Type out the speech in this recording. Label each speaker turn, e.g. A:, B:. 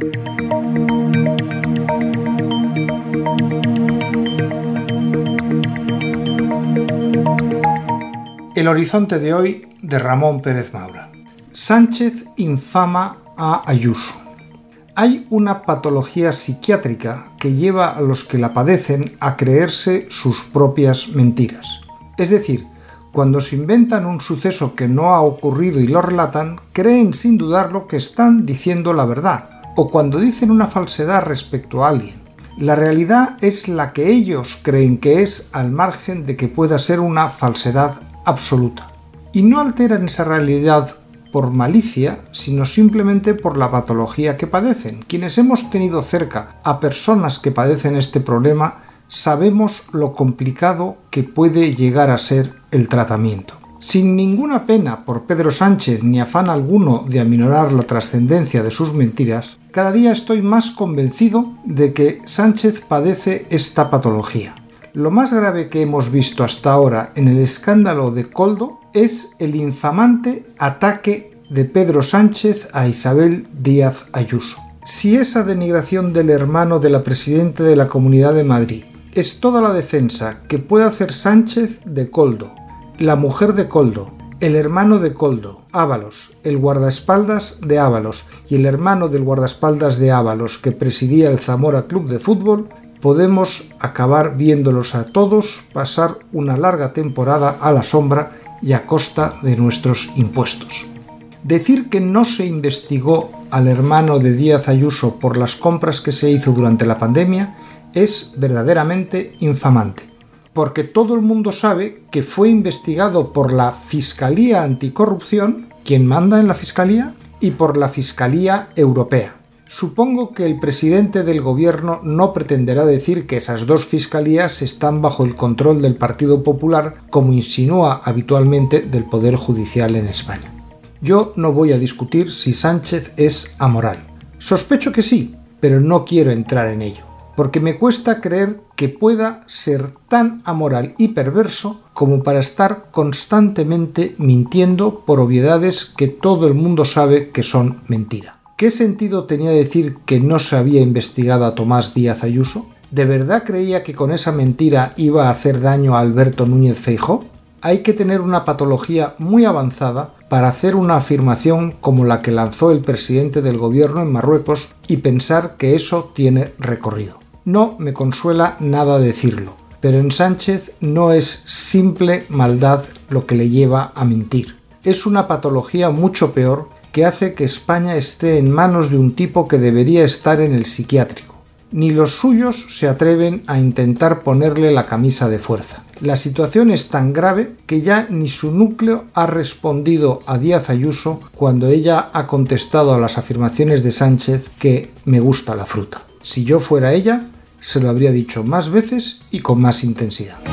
A: El horizonte de hoy de Ramón Pérez Maura. Sánchez infama a Ayuso. Hay una patología psiquiátrica que lleva a los que la padecen a creerse sus propias mentiras. Es decir, cuando se inventan un suceso que no ha ocurrido y lo relatan, creen sin dudarlo que están diciendo la verdad, o cuando dicen una falsedad respecto a alguien. La realidad es la que ellos creen que es al margen de que pueda ser una falsedad absoluta. Y no alteran esa realidad por malicia, sino simplemente por la patología que padecen. Quienes hemos tenido cerca a personas que padecen este problema, sabemos lo complicado que puede llegar a ser el tratamiento. Sin ninguna pena por Pedro Sánchez ni afán alguno de aminorar la trascendencia de sus mentiras, cada día estoy más convencido de que Sánchez padece esta patología. Lo más grave que hemos visto hasta ahora en el escándalo de Coldo es el infamante ataque de Pedro Sánchez a Isabel Díaz Ayuso. Si esa denigración del hermano de la presidenta de la Comunidad de Madrid es toda la defensa que puede hacer Sánchez de Coldo, la mujer de Coldo, el hermano de Coldo, Ábalos, el guardaespaldas de Ábalos y el hermano del guardaespaldas de Ábalos que presidía el Zamora Club de Fútbol, podemos acabar viéndolos a todos pasar una larga temporada a la sombra y a costa de nuestros impuestos. Decir que no se investigó al hermano de Díaz Ayuso por las compras que se hizo durante la pandemia es verdaderamente infamante, porque todo el mundo sabe que fue investigado por la Fiscalía Anticorrupción, quien manda en la Fiscalía, y por la Fiscalía Europea. Supongo que el presidente del gobierno no pretenderá decir que esas dos fiscalías están bajo el control del Partido Popular, como insinúa habitualmente del Poder Judicial en España. Yo no voy a discutir si Sánchez es amoral. Sospecho que sí, pero no quiero entrar en ello, porque me cuesta creer que pueda ser tan amoral y perverso como para estar constantemente mintiendo por obviedades que todo el mundo sabe que son mentira. ¿Qué sentido tenía decir que no se había investigado a Tomás Díaz Ayuso? ¿De verdad creía que con esa mentira iba a hacer daño a Alberto Núñez Feijó? Hay que tener una patología muy avanzada para hacer una afirmación como la que lanzó el presidente del gobierno en Marruecos y pensar que eso tiene recorrido. No me consuela nada decirlo, pero en Sánchez no es simple maldad lo que le lleva a mentir. Es una patología mucho peor que hace que España esté en manos de un tipo que debería estar en el psiquiátrico. Ni los suyos se atreven a intentar ponerle la camisa de fuerza. La situación es tan grave que ya ni su núcleo ha respondido a Díaz Ayuso cuando ella ha contestado a las afirmaciones de Sánchez que me gusta la fruta. Si yo fuera ella, se lo habría dicho más veces y con más intensidad.